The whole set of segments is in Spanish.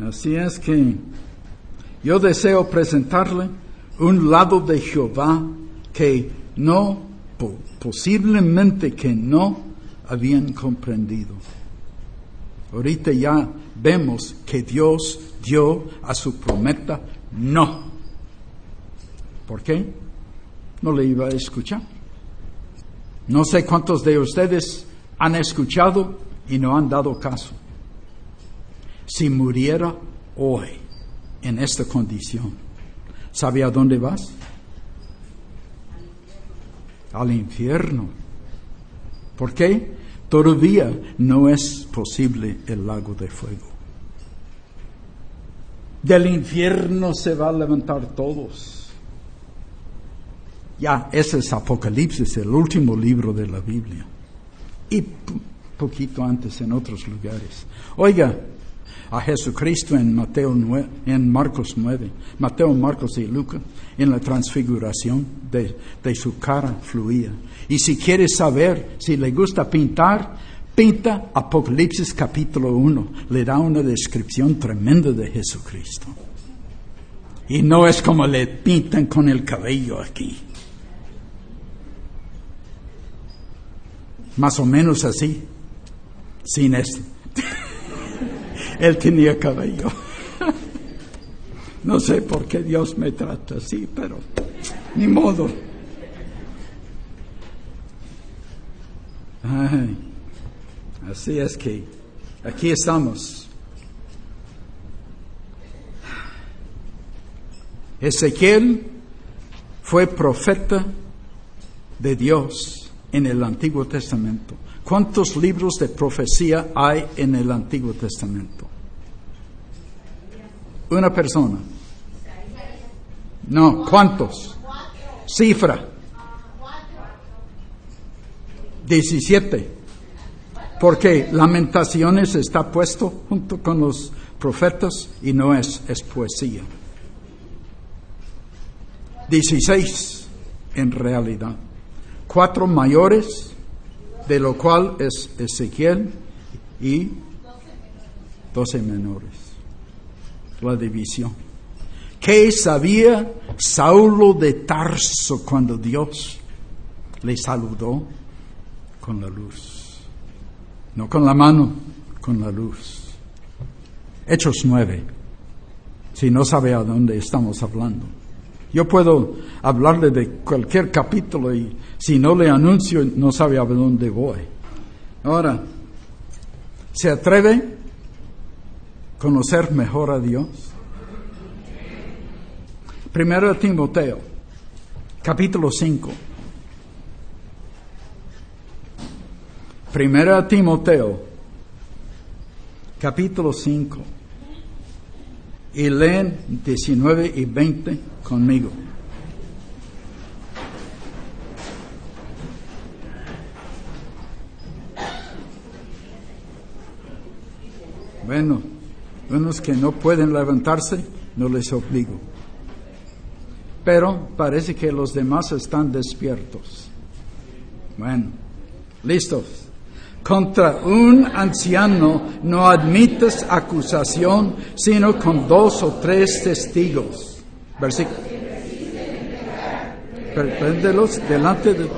Así es que yo deseo presentarle un lado de Jehová que no, posiblemente que no habían comprendido. Ahorita ya vemos que Dios dio a su prometa no. ¿Por qué? No le iba a escuchar. No sé cuántos de ustedes han escuchado y no han dado caso. Si muriera hoy en esta condición, ¿sabe a dónde vas? Al infierno. ¿Por qué? Todavía no es posible el lago de fuego. Del infierno se va a levantar todos. Ya, ese es Apocalipsis, el último libro de la Biblia. Y poquito antes en otros lugares. Oiga, a Jesucristo en Mateo en Marcos 9, Mateo, Marcos y Lucas, en la transfiguración de, su cara fluía. Y si quiere saber si le gusta pintar, pinta Apocalipsis capítulo 1. Le da una descripción tremenda de Jesucristo. Y no es como le pintan con el cabello aquí. Más o menos así, sin esto. Él tenía cabello. No sé por qué Dios me trata así, pero ni modo. así es que aquí estamos. Ezequiel fue profeta de Dios en el Antiguo Testamento. ¿Cuántos libros de profecía hay en el Antiguo Testamento? Una persona. No, ¿cuántos? Cifra. 17. Porque Lamentaciones está puesto junto con los profetas y no es, es poesía. 16 en realidad. Cuatro mayores de lo cual es Ezequiel y doce menores. La división. ¿Qué sabía Saulo de Tarso cuando Dios le saludó con la luz? No con la mano, con la luz. Hechos nueve. Si no sabe a dónde estamos hablando. Yo puedo hablarle de cualquier capítulo y si no le anuncio no sabe a dónde voy. Ahora, ¿se atreve a conocer mejor a Dios? Primero Timoteo, capítulo 5. Primero Timoteo, capítulo 5 y leen 19 y 20 conmigo. Bueno, unos que no pueden levantarse, no les obligo. Pero parece que los demás están despiertos. Bueno, listos. Contra un anciano no admites acusación sino con dos o tres testigos. Versículo. Préndelos delante de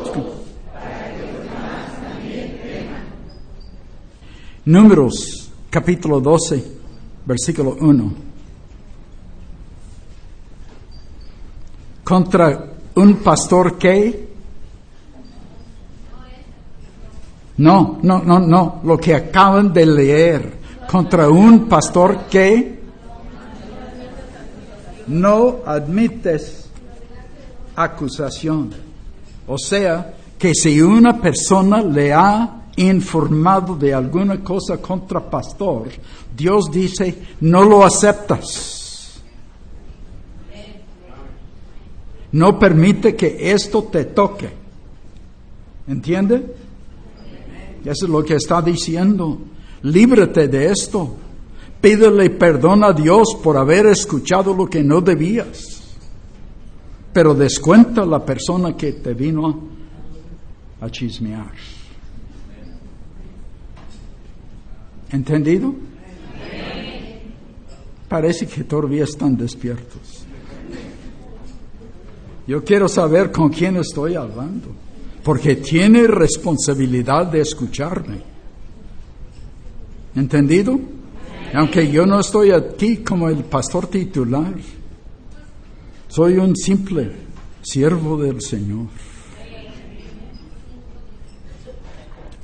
Números capítulo 12, versículo 1. Contra un pastor que No, no, no, no. Lo que acaban de leer contra un pastor que no admites acusación. O sea, que si una persona le ha informado de alguna cosa contra pastor, Dios dice, no lo aceptas. No permite que esto te toque. ¿Entiende? Eso es lo que está diciendo. Líbrate de esto. Pídele perdón a Dios por haber escuchado lo que no debías. Pero descuenta la persona que te vino a chismear. ¿Entendido? Parece que todavía están despiertos. Yo quiero saber con quién estoy hablando, porque tiene responsabilidad de escucharme. ¿Entendido? Aunque yo no estoy aquí como el pastor titular, soy un simple siervo del Señor.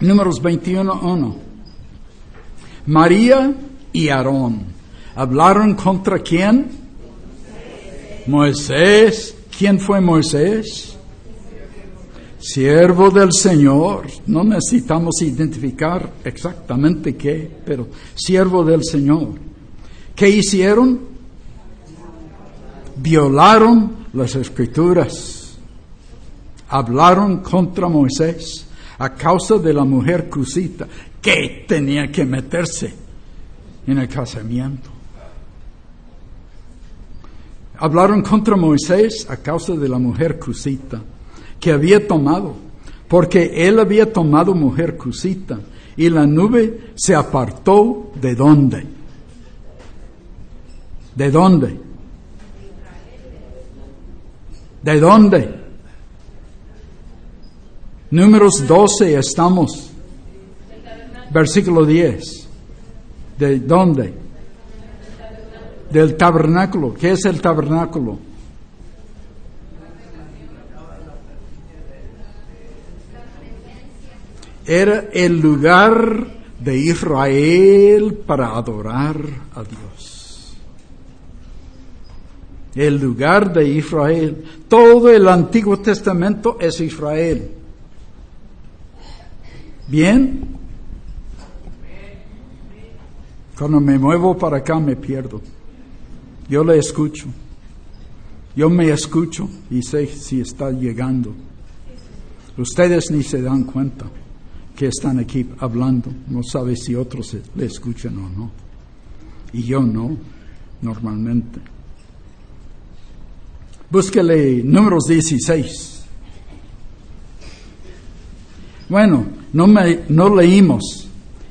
Números 21.1. María y Aarón hablaron contra quién? Moisés. ¿Quién fue Moisés? Siervo del Señor. No necesitamos identificar exactamente qué, pero siervo del Señor. ¿Qué hicieron? Violaron las escrituras. Hablaron contra Moisés a causa de la mujer cusita que tenía que meterse en el casamiento. Hablaron contra Moisés a causa de la mujer cusita que había tomado, porque él había tomado mujer cusita y la nube se apartó de dónde? ¿De dónde? ¿De dónde? Números 12 estamos. Versículo 10. ¿De dónde? Del tabernáculo. ¿Qué es el tabernáculo? Era el lugar de Israel para adorar a Dios. El lugar de Israel. Todo el Antiguo Testamento es Israel. ¿Bien? Cuando me muevo para acá me pierdo. Yo le escucho. Yo me escucho y sé si está llegando. Ustedes ni se dan cuenta que están aquí hablando. No sabe si otros le escuchan o no. Y yo no, normalmente. Búsquele números 16. Bueno, no, me, no leímos.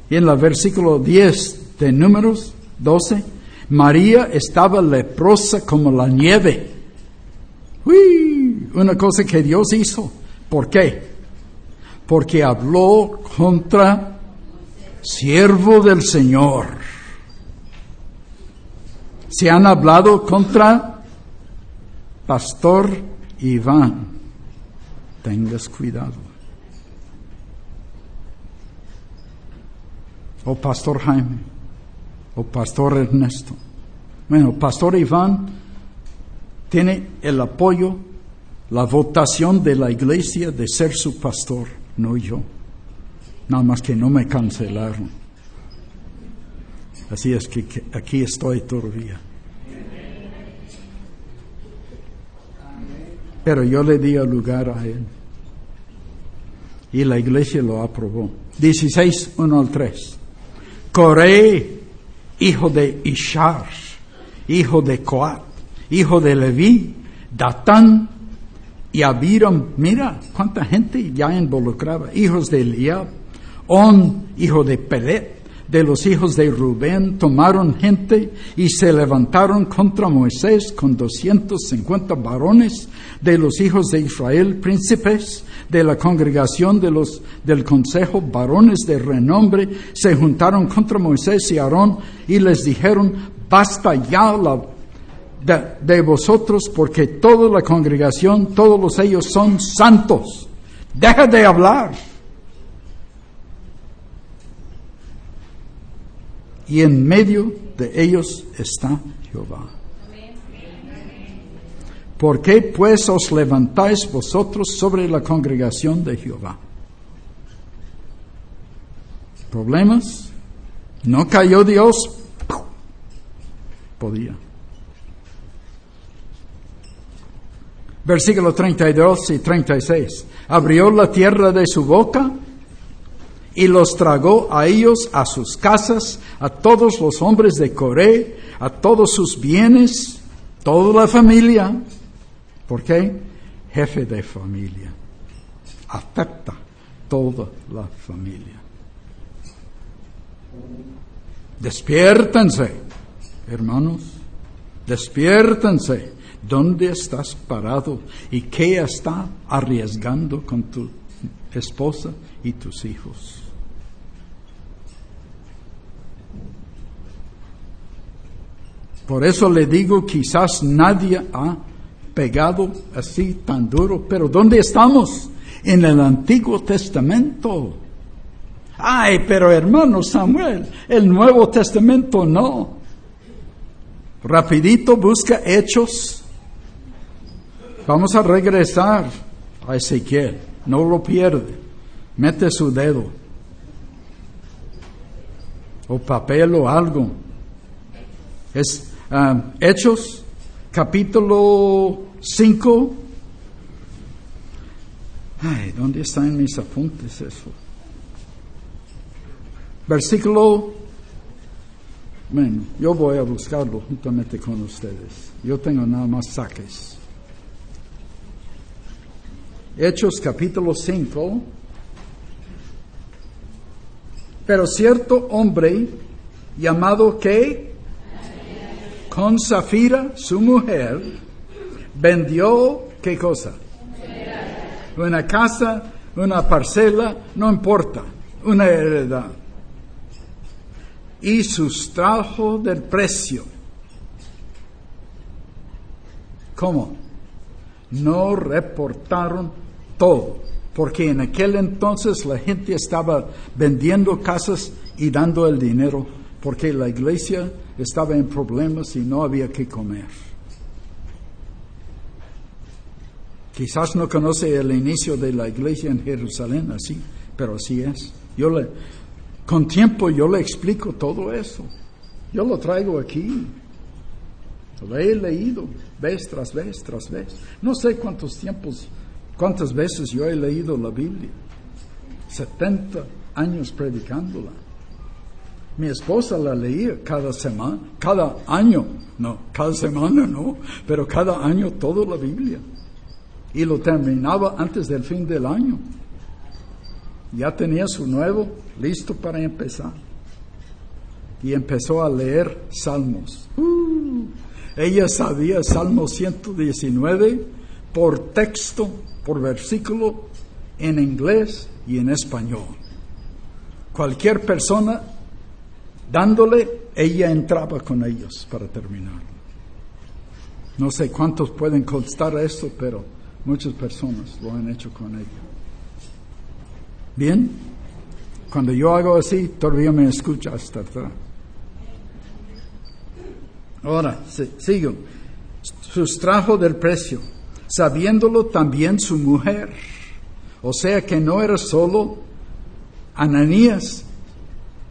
en el versículo 10 de números 12, María estaba leprosa como la nieve. Uy, una cosa que Dios hizo. ¿Por qué? Porque habló contra siervo del Señor. Se han hablado contra Pastor Iván. Tengas cuidado. o Pastor Jaime, o Pastor Ernesto. Bueno, Pastor Iván tiene el apoyo, la votación de la iglesia de ser su pastor, no yo. Nada más que no me cancelaron. Así es que, aquí estoy todavía. Pero yo le di lugar a él. Y la iglesia lo aprobó. 16, 1 al 3. Coré, hijo de Ishar, hijo de Coat, hijo de Leví, Datán y Abiram. Mira cuánta gente ya involucraba. Hijos de Eliab, On, hijo de Pelet, de los hijos de Rubén, tomaron gente y se levantaron contra Moisés con doscientos cincuenta varones de los hijos de Israel, príncipes de la congregación de los, del consejo, varones de renombre, se juntaron contra Moisés y Aarón y les dijeron, basta ya de, vosotros porque toda la congregación, todos ellos son santos. Deja de hablar. Y en medio de ellos está Jehová. ¿Por qué pues os levantáis vosotros sobre la congregación de Jehová? ¿Problemas? ¿No cayó Dios? Podía. Versículo 32 y 36. Abrió la tierra de su boca y los tragó a ellos, a sus casas, a todos los hombres de Coré, a todos sus bienes, toda la familia, ¿Por qué? Jefe de familia. Afecta toda la familia. Despiértense. Hermanos, despiértense. ¿Dónde estás parado? ¿Y qué está arriesgando con tu esposa y tus hijos? Por eso le digo, quizás nadie ha pegado así tan duro, pero ¿dónde estamos? En el Antiguo Testamento. Ay, pero hermano Samuel, el Nuevo Testamento no. Rapidito busca hechos. Vamos a regresar a Ezequiel. No lo pierde. Mete su dedo. O papel o algo. Es ah, Hechos, capítulo 5. Ay, ¿dónde están mis apuntes eso? Versículo, bueno, yo voy a buscarlo juntamente con ustedes. Yo tengo nada más saques. Hechos capítulo 5. Pero cierto hombre llamado que con Zafira, su mujer, vendió qué cosa? Una casa, una parcela, no importa, una heredad y sustrajo del precio. ¿Cómo? No reportaron todo, porque en aquel entonces la gente estaba vendiendo casas y dando el dinero, porque la iglesia estaba en problemas y no había que comer. Quizás no conoce el inicio de la iglesia en Jerusalén así, pero así es. Yo le, con tiempo yo le explico todo eso. Yo lo traigo aquí. Lo he leído vez tras vez tras vez. No sé cuántos tiempos, cuántas veces yo he leído la Biblia. 70 años predicándola. Mi esposa la leía cada semana, cada año, no, cada semana no, pero cada año toda la Biblia. Y lo terminaba antes del fin del año ya tenía su nuevo listo para empezar. Y empezó a leer salmos. Uh, ella sabía Salmo 119 por texto, por versículo, en inglés y en español. Cualquier persona dándole, ella entraba con ellos para terminar. No sé cuántos pueden constar esto, pero muchas personas lo han hecho con ella. Bien, cuando yo hago así, todavía me escucha hasta atrás. Ahora, sigo. Sustrajo del precio, sabiéndolo también su mujer. O sea que no era solo Ananías,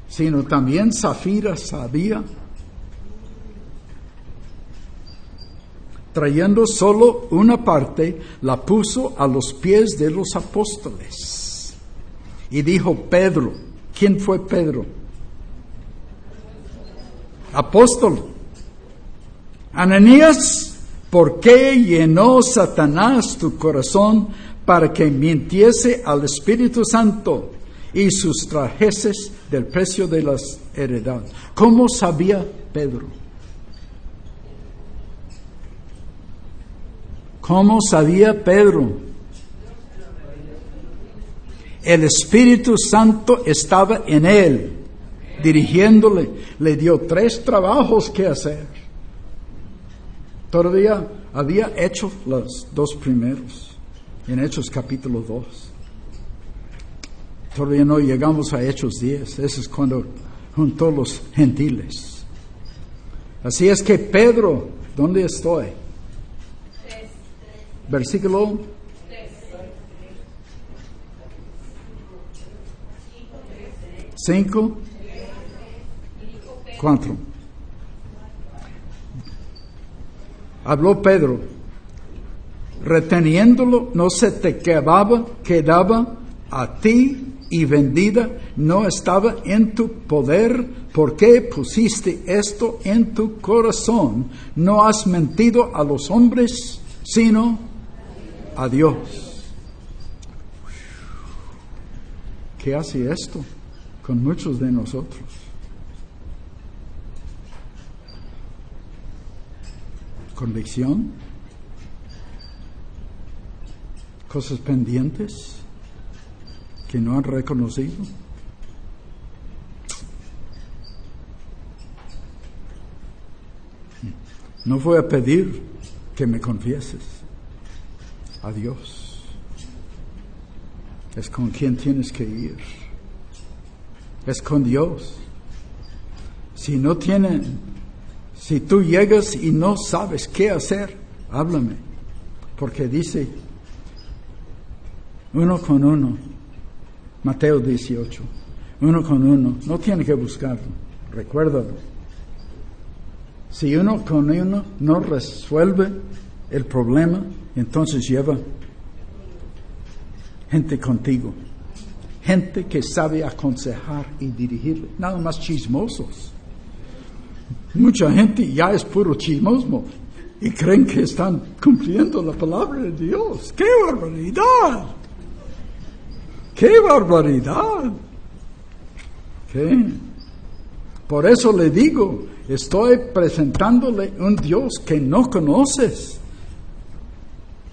sino también Zafira sabía. Trayendo solo una parte, la puso a los pies de los apóstoles y dijo Pedro, ¿quién fue Pedro? Apóstol. Ananías, ¿por qué llenó Satanás tu corazón para que mintiese al Espíritu Santo y sustrajeses del precio de las heredades? ¿Cómo sabía Pedro? ¿Cómo sabía Pedro? El Espíritu Santo estaba en él, dirigiéndole. Le dio tres trabajos que hacer. Todavía había hecho los dos primeros, en Hechos capítulo 2. Todavía no llegamos a Hechos 10, eso es cuando juntó los gentiles. Así es que Pedro, ¿dónde estoy? Versículo Cinco. Cuatro. Habló Pedro, reteniéndolo, no se te quedaba, quedaba a ti y vendida, no estaba en tu poder, porque pusiste esto en tu corazón? No has mentido a los hombres, sino a Dios. ¿Qué hace esto? con muchos de nosotros. Convicción, cosas pendientes que no han reconocido. No voy a pedir que me confieses a Dios. Es con quien tienes que ir. Es con Dios. Si no tienen, si tú llegas y no sabes qué hacer, háblame. Porque dice uno con uno, Mateo 18, uno con uno, no tiene que buscarlo, recuérdalo. Si uno con uno no resuelve el problema, entonces lleva gente contigo, gente que sabe aconsejar y dirigir, nada más chismosos. Mucha gente ya es puro chismosmo y creen que están cumpliendo la palabra de Dios. ¡Qué barbaridad! ¡Qué barbaridad! ¿Qué? Por eso le digo, estoy presentándole un Dios que no conoces.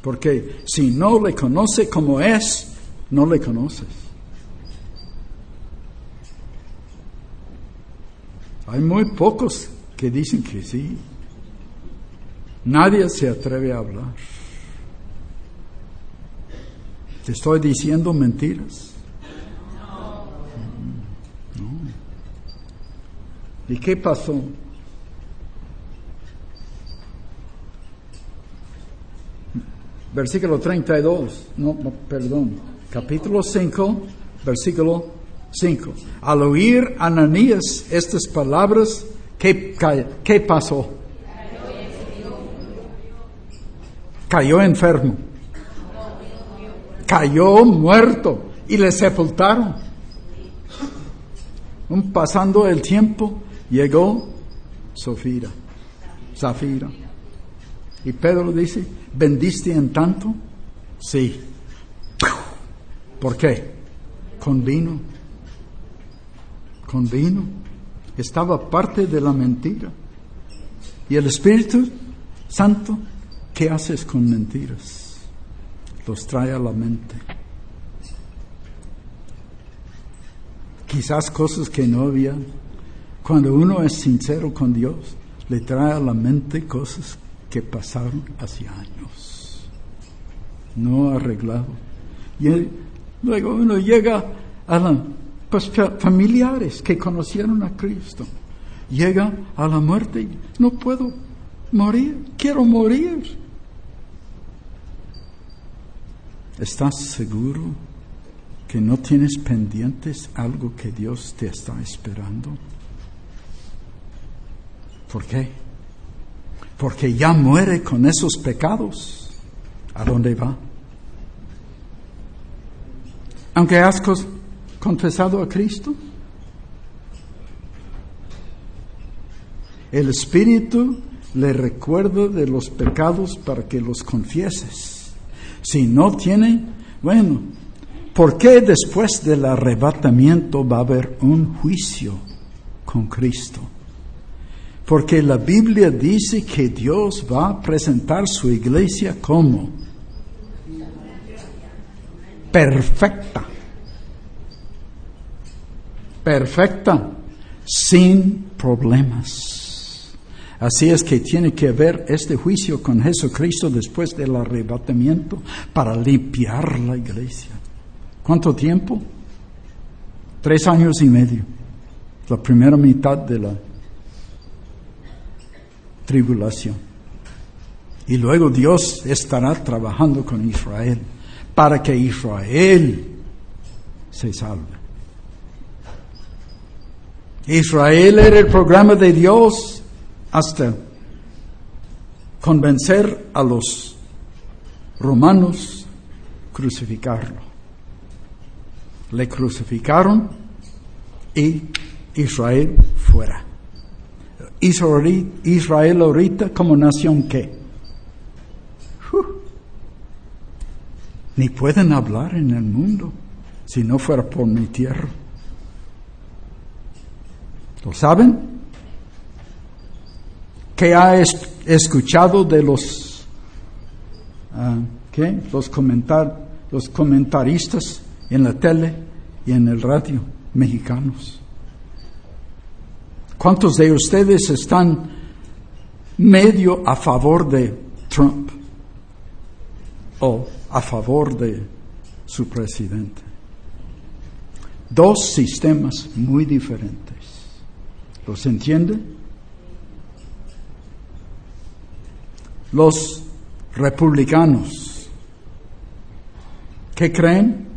Porque si no le conoce como es, no le conoces. Hay muy pocos que dicen que sí. Nadie se atreve a hablar. ¿Te estoy diciendo mentiras? ¿Y qué pasó? Versículo 32, no, no perdón, capítulo 5, versículo 5. Al oír Ananías estas palabras, ¿qué, pasó? Cayó enfermo. Cayó muerto y le sepultaron. Pasando el tiempo, Llegó Sofira, Zafira. Y Pedro dice, ¿vendiste en tanto? Sí. ¿Por qué? Con vino. Con vino. Estaba parte de la mentira. Y el Espíritu Santo, ¿qué haces con mentiras? Los trae a la mente. Quizás cosas que no había cuando uno es sincero con Dios, le trae a la mente cosas que pasaron hace años, no arreglado. Y luego uno llega a los pues, familiares que conocieron a Cristo. Llega a la muerte y no puedo morir, quiero morir. ¿Estás seguro que no tienes pendientes algo que Dios te está esperando? ¿Por qué? Porque ya muere con esos pecados. ¿A dónde va? Aunque has confesado a Cristo, el Espíritu le recuerda de los pecados para que los confieses. Si no tiene, bueno, ¿por qué después del arrebatamiento va a haber un juicio con Cristo? Porque la Biblia dice que Dios va a presentar su iglesia como perfecta. Perfecta, sin problemas. Así es que tiene que haber este juicio con Jesucristo después del arrebatamiento para limpiar la iglesia. ¿Cuánto tiempo? Tres años y medio. La primera mitad de la tribulación. Y luego Dios estará trabajando con Israel para que Israel se salve. Israel era el programa de Dios hasta convencer a los romanos crucificarlo. Le crucificaron y Israel fuera. Israel ahorita como nación qué? ni pueden hablar en el mundo si no fuera por mi tierra. ¿Lo saben? que ha escuchado de los, ah, ¿qué? los, comentar, los comentaristas en la tele y en el radio mexicanos? ¿Cuántos de ustedes están medio a favor de Trump o a favor de su presidente? Dos sistemas muy diferentes. ¿Los entiende? Los republicanos, ¿qué creen?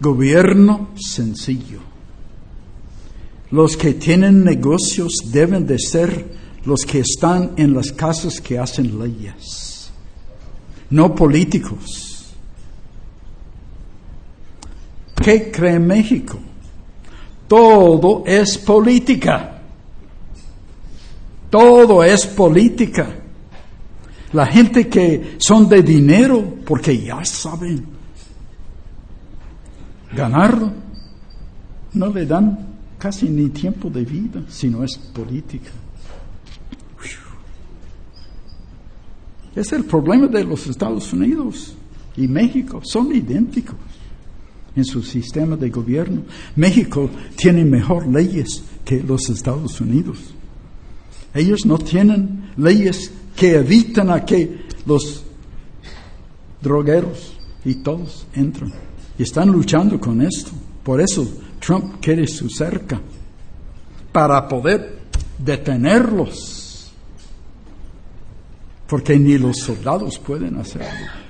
Gobierno sencillo. Los que tienen negocios deben de ser los que están en las casas que hacen leyes, no políticos ¿Qué cree México? Todo es política. Todo es política. La gente que son de dinero, porque ya saben ganarlo, no le dan casi ni tiempo de vida, sino es política. Es el problema de los Estados Unidos y México, son idénticos en su sistema de gobierno. México tiene mejor leyes que los Estados Unidos. Ellos no tienen leyes que evitan a que los drogueros y todos entren. Y están luchando con esto. Por eso Trump quiere su cerca para poder detenerlos. Porque ni los soldados pueden hacerlo.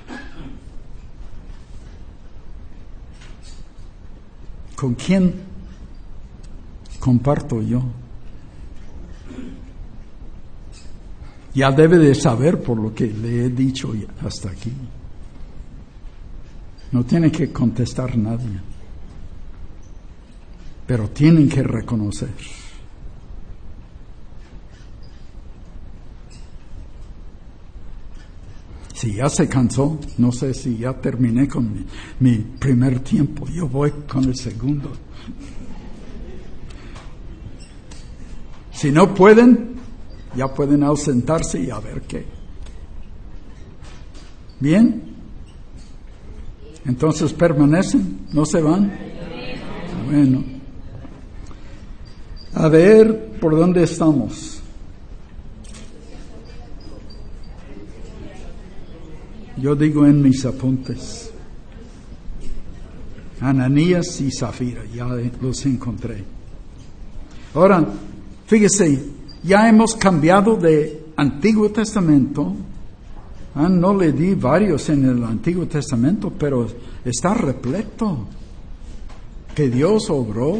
¿Con quién comparto yo? Ya debe de saber por lo que le he dicho hasta aquí. No tiene que contestar nadie, pero tienen que reconocer. Si ya se cansó, no sé si ya terminé con mi, primer tiempo, yo voy con el segundo. Si no pueden, ya pueden ausentarse y a ver qué. Bien. Entonces permanecen, no se van. Bueno. A ver por dónde estamos. Yo digo en mis apuntes, Ananías y Zafira, ya los encontré. Ahora, fíjese, ya hemos cambiado de Antiguo Testamento. Ah, no le di varios en el Antiguo Testamento, pero está repleto que Dios obró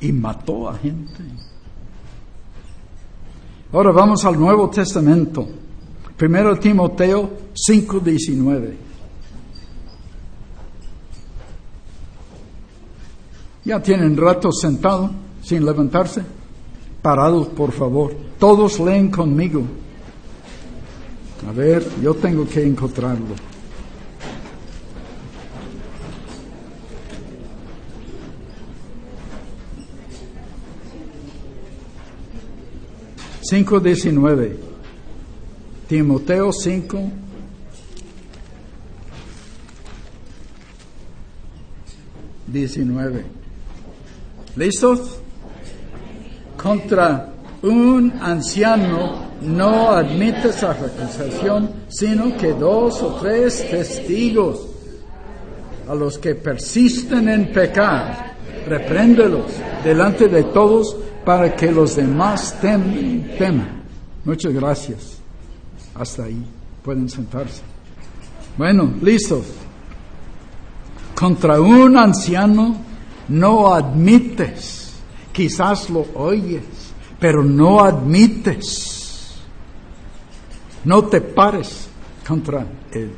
y mató a gente. Ahora vamos al Nuevo Testamento. Primero Timoteo 5:19. Ya tienen rato sentado sin levantarse. Parados, por favor. Todos leen conmigo. A ver, yo tengo que encontrarlo. Cinco diecinueve. Timoteo 5, diecinueve. ¿Listos? Contra un anciano no admites a recusación, sino que dos o tres testigos a los que persisten en pecar, repréndelos delante de todos para que los demás teman. Muchas gracias. Hasta ahí. Pueden sentarse. Bueno, listos. Contra un anciano no admites. Quizás lo oyes, pero no admites. No te pares contra él.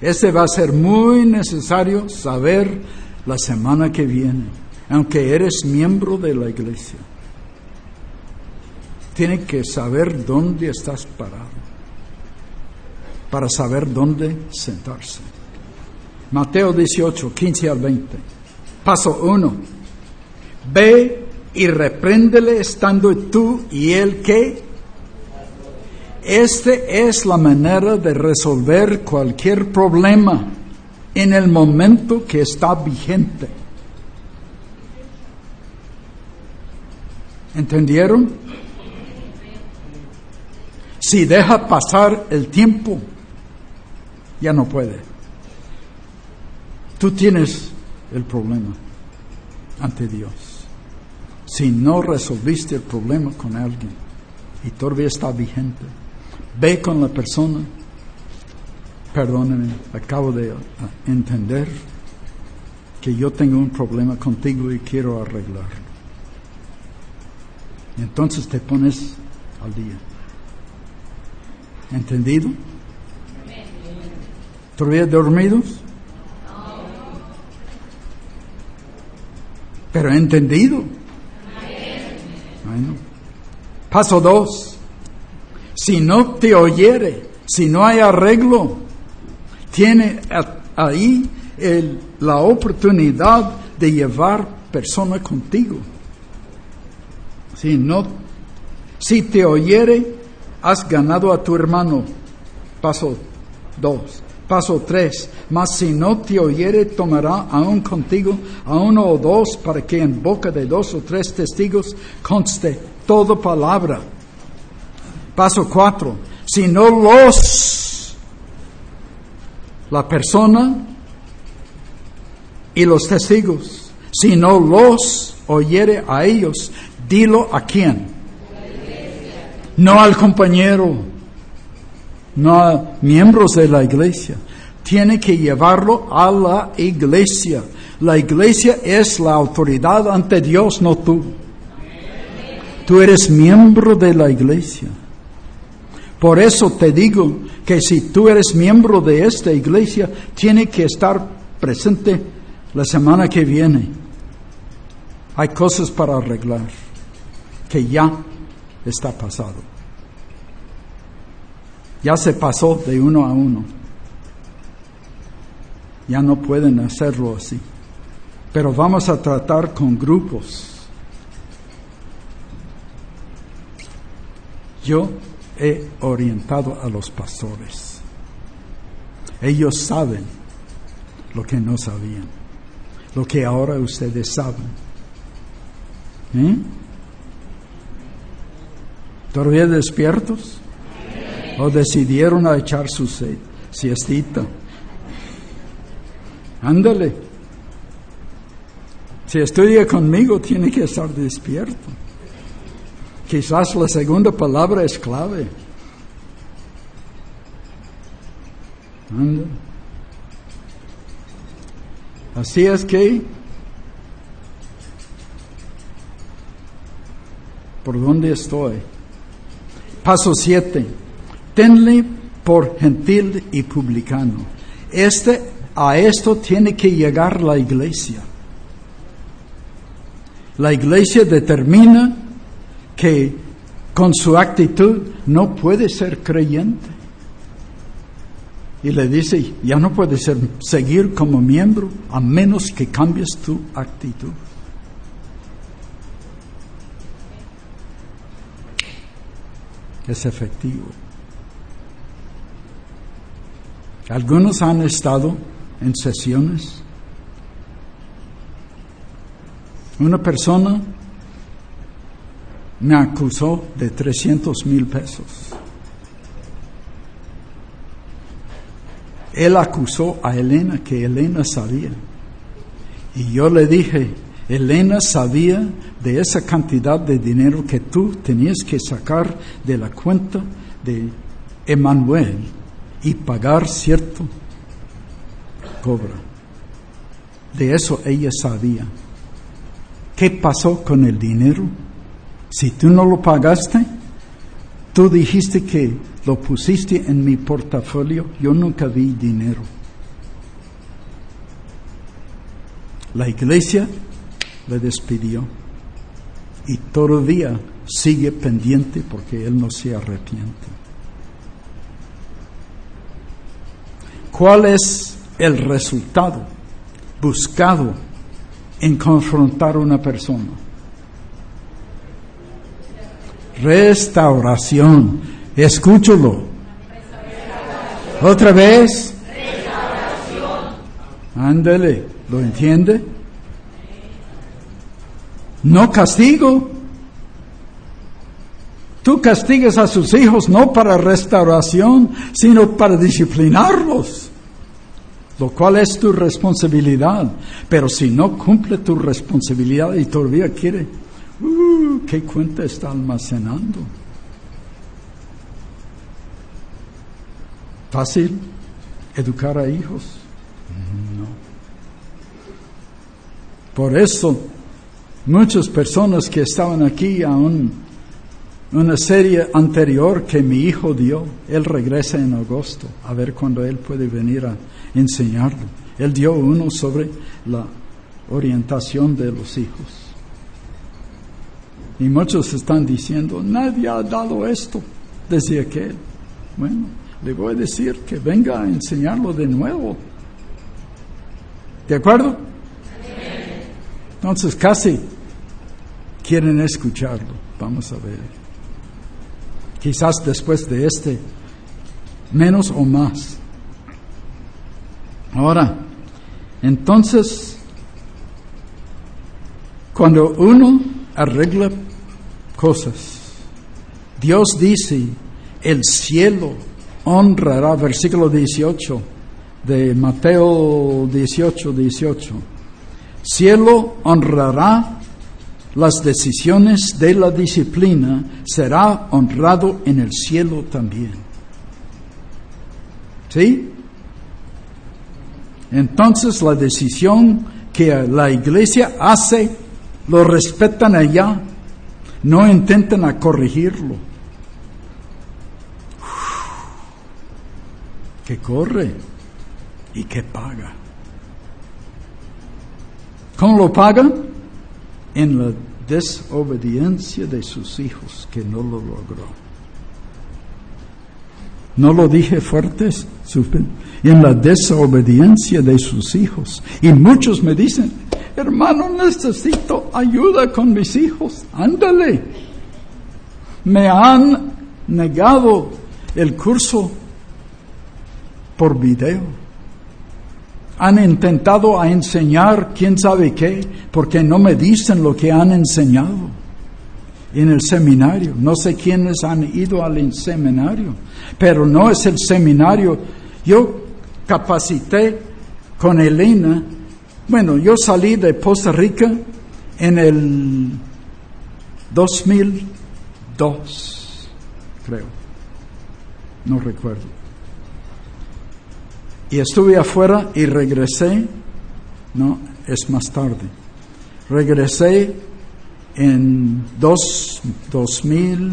Ese va a ser muy necesario saber la semana que viene, aunque eres miembro de la iglesia tiene que saber dónde estás parado para saber dónde sentarse. Mateo 18, 15 al 20. Paso 1. Ve y repréndele estando tú y él que. Esta es la manera de resolver cualquier problema en el momento que está vigente. ¿Entendieron? Si deja pasar el tiempo, ya no puede. Tú tienes el problema ante Dios. Si no resolviste el problema con alguien y todavía está vigente, ve con la persona. Perdóname, acabo de entender que yo tengo un problema contigo y quiero arreglarlo. Entonces te pones al día. ¿Entendido? ¿Todavía dormidos? Pero entendido. Bueno. Paso dos. Si no te oyere, si no hay arreglo, tiene ahí la oportunidad de llevar persona contigo. Si no, si te oyere, has ganado a tu hermano. Paso dos. Paso tres. Mas si no te oyere, tomará aún contigo a uno o dos para que en boca de dos o tres testigos conste toda palabra. Paso cuatro. Si no los, la persona y los testigos, si no los oyere a ellos, dilo a quién no al compañero, no a miembros de la iglesia. Tiene que llevarlo a la iglesia. La iglesia es la autoridad ante Dios, no tú. Tú eres miembro de la iglesia. Por eso te digo que si tú eres miembro de esta iglesia, tiene que estar presente la semana que viene. Hay cosas para arreglar que ya está pasado. Ya se pasó de uno a uno. Ya no pueden hacerlo así. Pero vamos a tratar con grupos. Yo he orientado a los pastores. Ellos saben lo que no sabían, lo que ahora ustedes saben. ¿Eh? ¿Todavía despiertos? ¿O decidieron a echar su siestita? Ándale. Si estudia conmigo, tiene que estar despierto. Quizás la segunda palabra es clave. Ándale. Así es que, ¿por dónde estoy? Paso 7. Tenle por gentil y publicano. Este, a esto tiene que llegar la iglesia. La iglesia determina que con su actitud no puede ser creyente. Y le dice, ya no puedes ser, seguir como miembro a menos que cambies tu actitud. Es efectivo. Algunos han estado en sesiones. Una persona me acusó de 300 mil pesos. Él acusó a Elena que Elena sabía. Y yo le dije, Elena sabía de esa cantidad de dinero que tú tenías que sacar de la cuenta de Emanuel y pagar cierto cobra. De eso ella sabía. ¿Qué pasó con el dinero? Si tú no lo pagaste, tú dijiste que lo pusiste en mi portafolio, yo nunca vi dinero. La iglesia le despidió y todavía sigue pendiente porque él no se arrepiente. ¿Cuál es el resultado buscado en confrontar a una persona? Restauración. Escúchalo. Otra vez. Ándale, ¿lo entiende? No castigo. Tú castigas a sus hijos no para restauración, sino para disciplinarlos, lo cual es tu responsabilidad. Pero si no cumple tu responsabilidad y todavía quiere, uh, ¿qué cuenta está almacenando? ¿Fácil educar a hijos? No. Por eso, muchas personas que estaban aquí aún una serie anterior que mi hijo dio, él regresa en agosto, a ver cuándo él puede venir a enseñarlo. Él dio uno sobre la orientación de los hijos. Y muchos están diciendo, nadie ha dado esto desde aquel. Bueno, le voy a decir que venga a enseñarlo de nuevo. ¿De acuerdo? Entonces casi quieren escucharlo. Vamos a ver quizás después de este, menos o más. Ahora, entonces, cuando uno arregla cosas, Dios dice, el cielo honrará, versículo 18 de Mateo 18, 18, cielo honrará las decisiones de la disciplina, será honrado en el cielo también. ¿Sí? Entonces la decisión que la iglesia hace, lo respetan allá, no intentan a corregirlo. que corre y que paga. ¿Cómo lo pagan? En la desobediencia de sus hijos que no lo logró. No lo dije fuerte, en la desobediencia de sus hijos. Y muchos me dicen, hermano, necesito ayuda con mis hijos. Ándale. Me han negado el curso por video han intentado a enseñar quién sabe qué, porque no me dicen lo que han enseñado en el seminario. No sé quiénes han ido al seminario, pero no es el seminario. Yo capacité con Elena, bueno, yo salí de Costa Rica en el 2002, creo, no recuerdo. Y estuve afuera y regresé, no, es más tarde. Regresé en dos, 2000,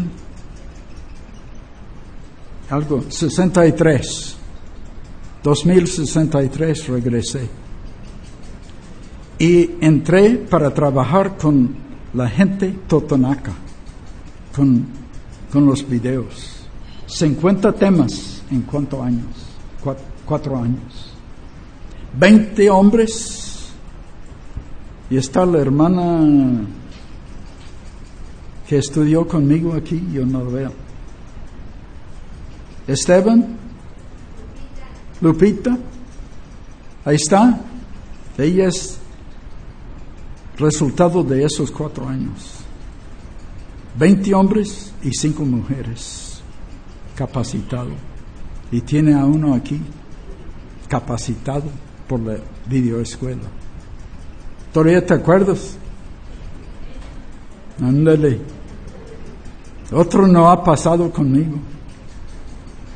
algo, 63. 2063 regresé. Y entré para trabajar con la gente totonaca, con, con los videos. 50 temas en cuántos años. Cuatro, años. Veinte hombres y está la hermana que estudió conmigo aquí, yo no lo veo. Esteban, Lupita, ahí está. Ella es resultado de esos cuatro años. Veinte hombres y cinco mujeres capacitados. Y tiene a uno aquí capacitado por la videoescuela. ¿Todavía te acuerdas? Ándale. Otro no ha pasado conmigo.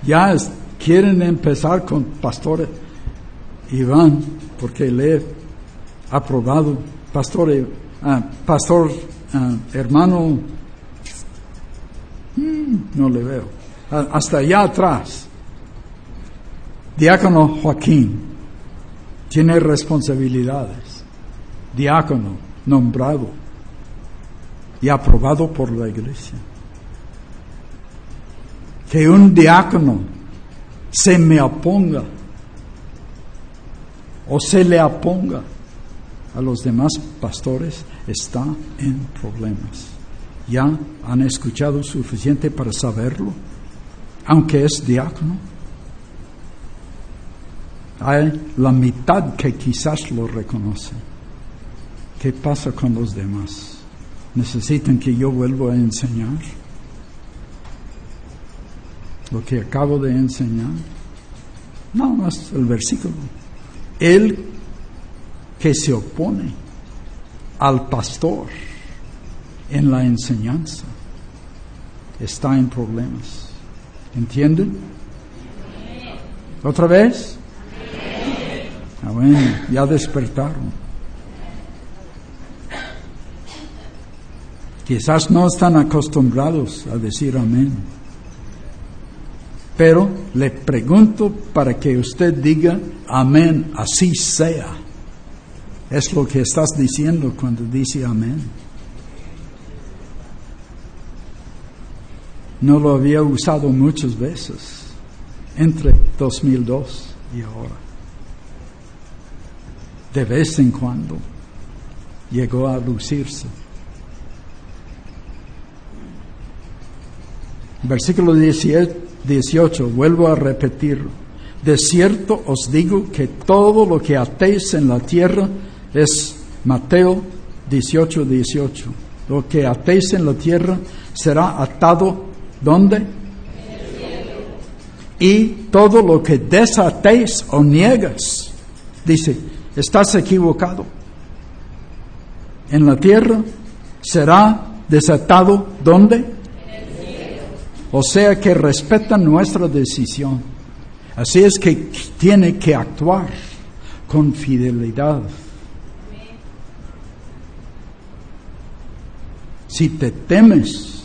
Ya quieren empezar con pastor Iván, porque le he aprobado. Pastor, ah, pastor ah, hermano, mm, no le veo. Ah, hasta allá atrás. Diácono Joaquín tiene responsabilidades. Diácono nombrado y aprobado por la iglesia. Que un diácono se me oponga o se le oponga a los demás pastores está en problemas. ¿Ya han escuchado suficiente para saberlo? Aunque es diácono. Hay la mitad que quizás lo reconoce. ¿Qué pasa con los demás? ¿Necesitan que yo vuelva a enseñar? Lo que acabo de enseñar. No, más el versículo. El que se opone al pastor en la enseñanza está en problemas. ¿Entienden? ¿Otra vez? Ya despertaron. Quizás no están acostumbrados a decir amén. Pero le pregunto para que usted diga amén, así sea. Es lo que estás diciendo cuando dice amén. No lo había usado muchas veces entre 2002 y ahora. De vez en cuando llegó a lucirse. Versículo 18, vuelvo a repetir. De cierto os digo que todo lo que atéis en la tierra es Mateo 18, 18. Lo que atéis en la tierra será atado ¿dónde? Y todo lo que desatéis o niegas, dice, estás equivocado. En la tierra será desatado ¿dónde? O sea que respetan nuestra decisión. Así es que tiene que actuar con fidelidad. Si te temes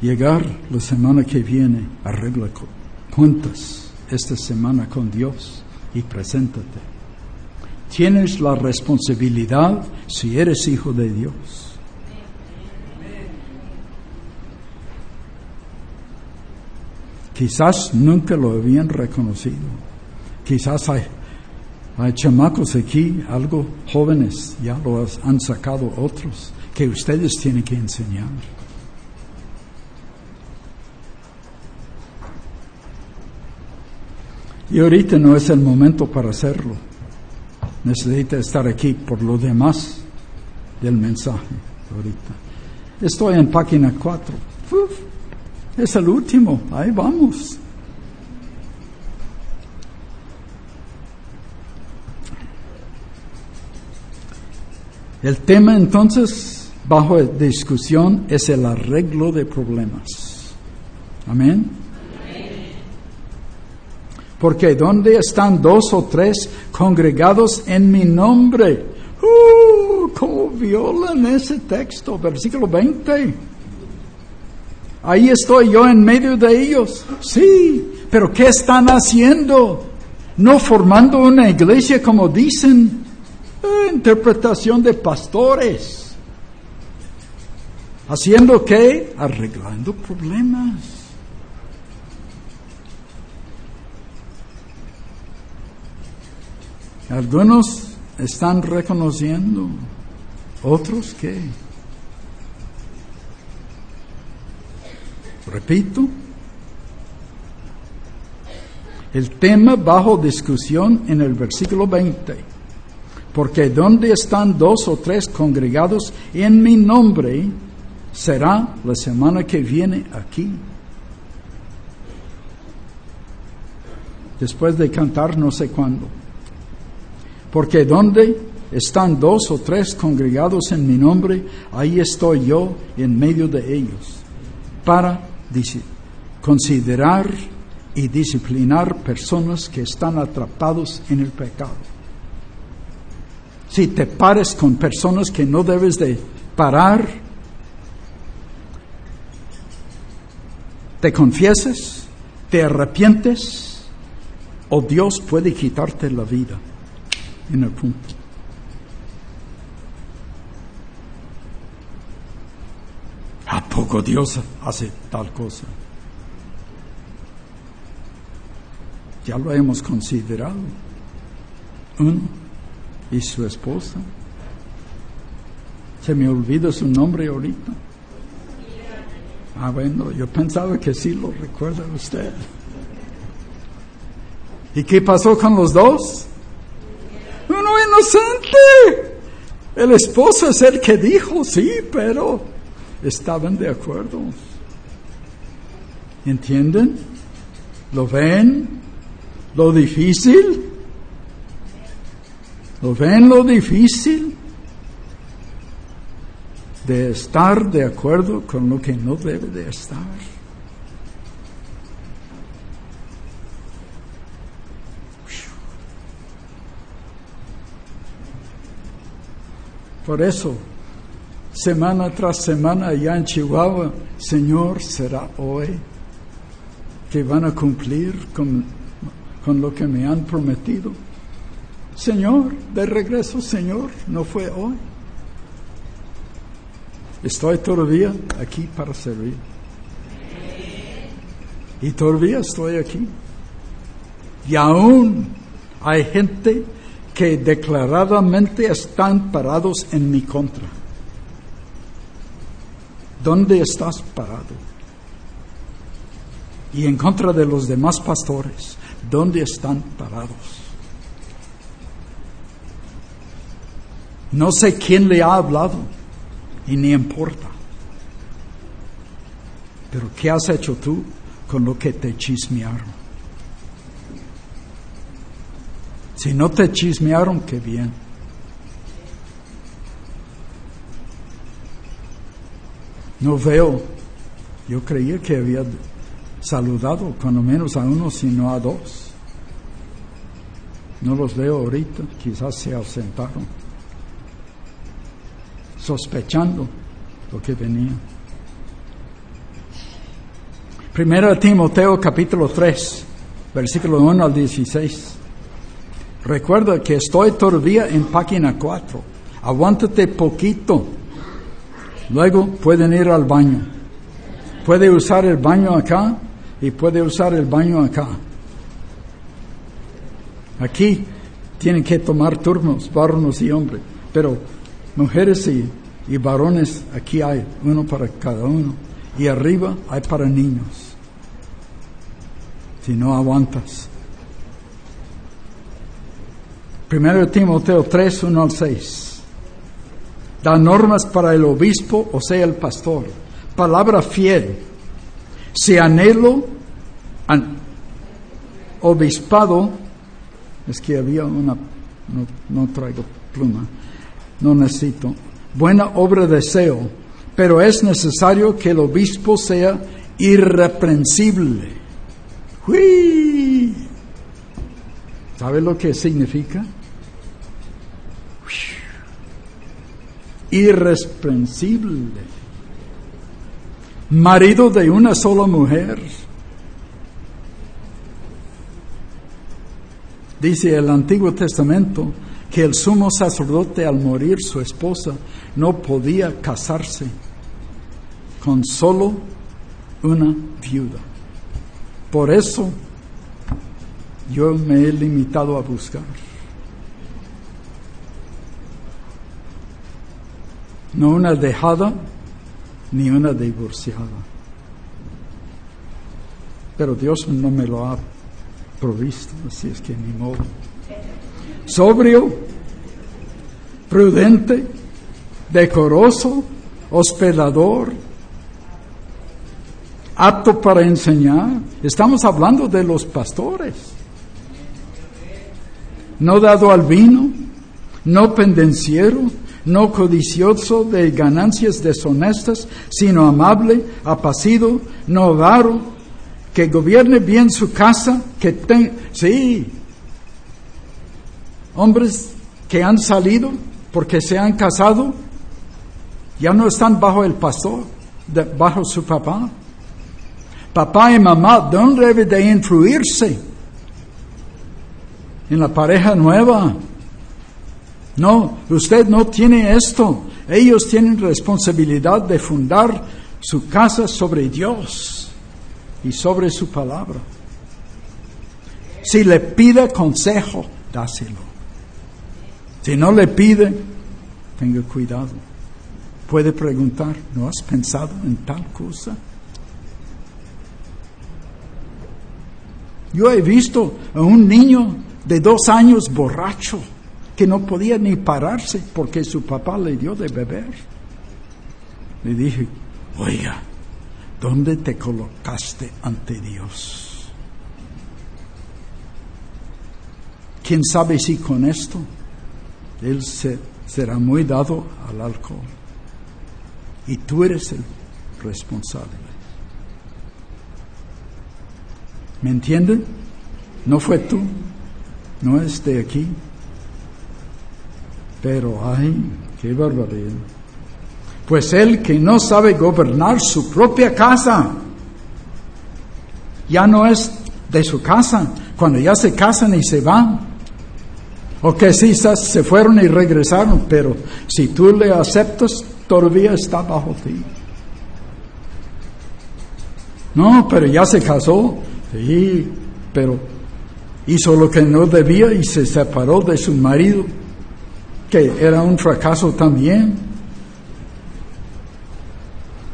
llegar la semana que viene, arregla cuentas esta semana con Dios y preséntate. Tienes la responsabilidad si eres hijo de Dios. Quizás nunca lo habían reconocido. Quizás hay, hay chamacos aquí, algo jóvenes, ya lo han sacado otros, que ustedes tienen que enseñar. Y ahorita no es el momento para hacerlo. Necesita estar aquí por lo demás del mensaje ahorita. Estoy en página 4. Es el último, ahí vamos. El tema entonces bajo discusión es el arreglo de problemas. Amén. Porque donde están dos o tres congregados en mi nombre, uh, ¿cómo violan ese texto? Versículo 20. Ahí estoy yo en medio de ellos. Sí, pero ¿qué están haciendo? No formando una iglesia como dicen. Eh, interpretación de pastores. ¿Haciendo qué? Arreglando problemas. Algunos están reconociendo, otros qué. Repito, el tema bajo discusión en el versículo 20, porque donde están dos o tres congregados en mi nombre, será la semana que viene aquí. Después de cantar no sé cuándo. Porque donde están dos o tres congregados en mi nombre, ahí estoy yo en medio de ellos, para considerar y disciplinar personas que están atrapados en el pecado. Si te pares con personas que no debes de parar, te confieses, te arrepientes, o Dios puede quitarte la vida en el punto. ¿A poco Dios hace tal cosa? Ya lo hemos considerado. Uno y su esposa. Se me olvida su nombre ahorita. Ah, bueno, yo pensaba que sí lo recuerda usted. ¿Y qué pasó con los dos? Uno inocente. El esposo es el que dijo, sí, pero estaban de acuerdo. ¿Entienden? ¿Lo ven? ¿Lo difícil? ¿Lo ven lo difícil? De estar de acuerdo con lo que no debe de estar. Por eso, semana tras semana allá en Chihuahua, Señor, será hoy que van a cumplir con, con lo que me han prometido. Señor, de regreso, Señor, no fue hoy. Estoy todavía aquí para servir. Y todavía estoy aquí. Y aún hay gente que declaradamente están parados en mi contra. ¿Dónde estás parado? Y en contra de los demás pastores, ¿dónde están parados? No sé quién le ha hablado y ni importa. Pero ¿qué has hecho tú con lo que te chismearon? Si no te chismearon, qué bien. No veo. Yo creía que había saludado cuando menos a uno, sino a dos. No los veo ahorita, quizás se ausentaron, sospechando lo que venía. Primero Timoteo capítulo 3, versículo 1 al 16. Recuerda que estoy todavía en página 4. Aguántate poquito. Luego pueden ir al baño. Puede usar el baño acá y puede usar el baño acá. Aquí tienen que tomar turnos, varones y hombres. Pero mujeres y, y varones, aquí hay uno para cada uno. Y arriba hay para niños. Si no aguantas. Primero Timoteo 3, 1 al 6. Da normas para el obispo, o sea, el pastor. Palabra fiel. Si anhelo an, obispado, es que había una, no, no traigo pluma, no necesito. Buena obra deseo, pero es necesario que el obispo sea irreprensible. ¡Uy! ¿Sabe lo que significa? Irreprensible. Marido de una sola mujer. Dice el Antiguo Testamento que el sumo sacerdote al morir su esposa no podía casarse con solo una viuda. Por eso yo me he limitado a buscar. No una dejada ni una divorciada. Pero Dios no me lo ha provisto, así es que ni modo. Sobrio, prudente, decoroso, hospedador, apto para enseñar. Estamos hablando de los pastores. No dado al vino, no pendenciero, no codicioso de ganancias deshonestas, sino amable, apacido, no avaro, que gobierne bien su casa, que tenga, sí, hombres que han salido porque se han casado, ya no están bajo el pastor, bajo su papá. Papá y mamá no deben de influirse en la pareja nueva. No, usted no tiene esto. Ellos tienen responsabilidad de fundar su casa sobre Dios y sobre su palabra. Si le pide consejo, dáselo. Si no le pide, tenga cuidado. Puede preguntar, ¿no has pensado en tal cosa? Yo he visto a un niño de dos años borracho que no podía ni pararse porque su papá le dio de beber. Le dije, oiga, ¿dónde te colocaste ante Dios? ¿Quién sabe si con esto él se, será muy dado al alcohol? Y tú eres el responsable. ¿Me entienden? No fue tú, no es de aquí. Pero, ay, qué barbaridad. Pues el que no sabe gobernar su propia casa, ya no es de su casa, cuando ya se casan y se van. O que sí se fueron y regresaron, pero si tú le aceptas, todavía está bajo ti. No, pero ya se casó, sí, pero hizo lo que no debía y se separó de su marido, que era un fracaso también.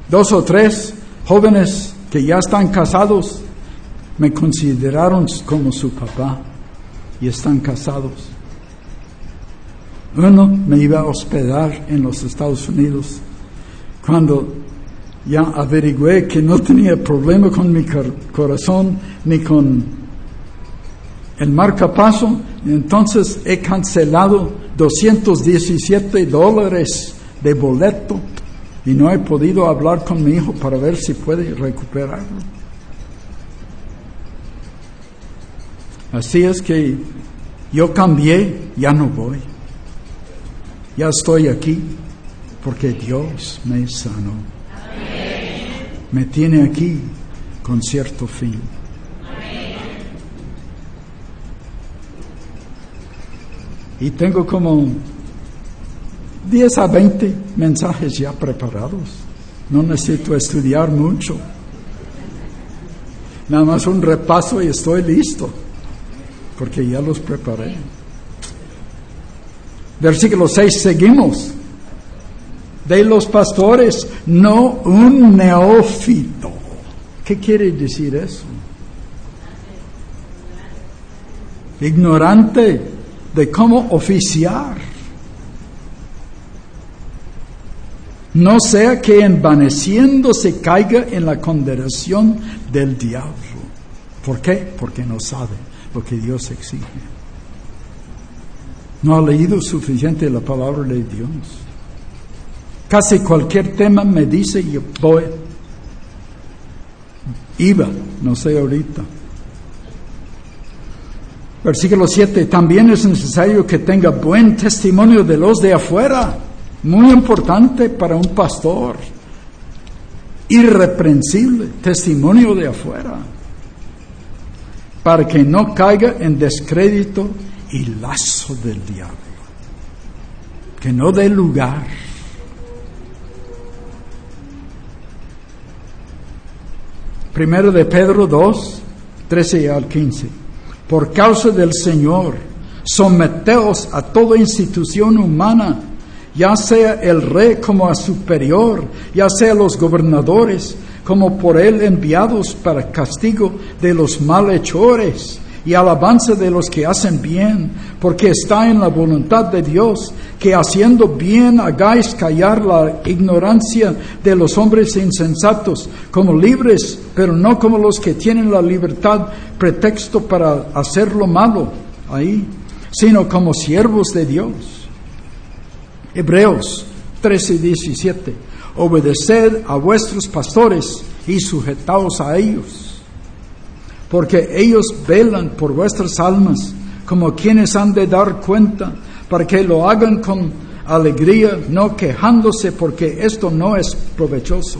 Dos o tres jóvenes que ya están casados me consideraron como su papá y están casados. Uno me iba a hospedar en los Estados Unidos cuando ya averigüé que no tenía problema con mi corazón ni con el marcapaso, entonces he cancelado 217 dólares de boleto y no he podido hablar con mi hijo para ver si puede recuperarlo. Así es que yo cambié, ya no voy. Ya estoy aquí porque Dios me sanó me tiene aquí con cierto fin. Y tengo como 10 a 20 mensajes ya preparados. No necesito estudiar mucho. Nada más un repaso y estoy listo, porque ya los preparé. Versículo 6, seguimos de los pastores, no un neófito. ¿Qué quiere decir eso? Ignorante de cómo oficiar. No sea que envaneciendo se caiga en la condenación del diablo. ¿Por qué? Porque no sabe lo que Dios exige. No ha leído suficiente la palabra de Dios. Casi cualquier tema me dice y yo voy. Iba, no sé ahorita. Versículo 7, también es necesario que tenga buen testimonio de los de afuera, muy importante para un pastor, irreprensible, testimonio de afuera, para que no caiga en descrédito y lazo del diablo, que no dé lugar Primero de Pedro 2, 13 al 15. Por causa del Señor, someteos a toda institución humana, ya sea el rey como a superior, ya sea los gobernadores como por él enviados para castigo de los malhechores y alabanza de los que hacen bien, porque está en la voluntad de Dios que haciendo bien hagáis callar la ignorancia de los hombres insensatos, como libres, pero no como los que tienen la libertad pretexto para hacer lo malo ahí, sino como siervos de Dios. Hebreos 13 y 17. Obedeced a vuestros pastores y sujetaos a ellos porque ellos velan por vuestras almas como quienes han de dar cuenta, para que lo hagan con alegría, no quejándose, porque esto no es provechoso.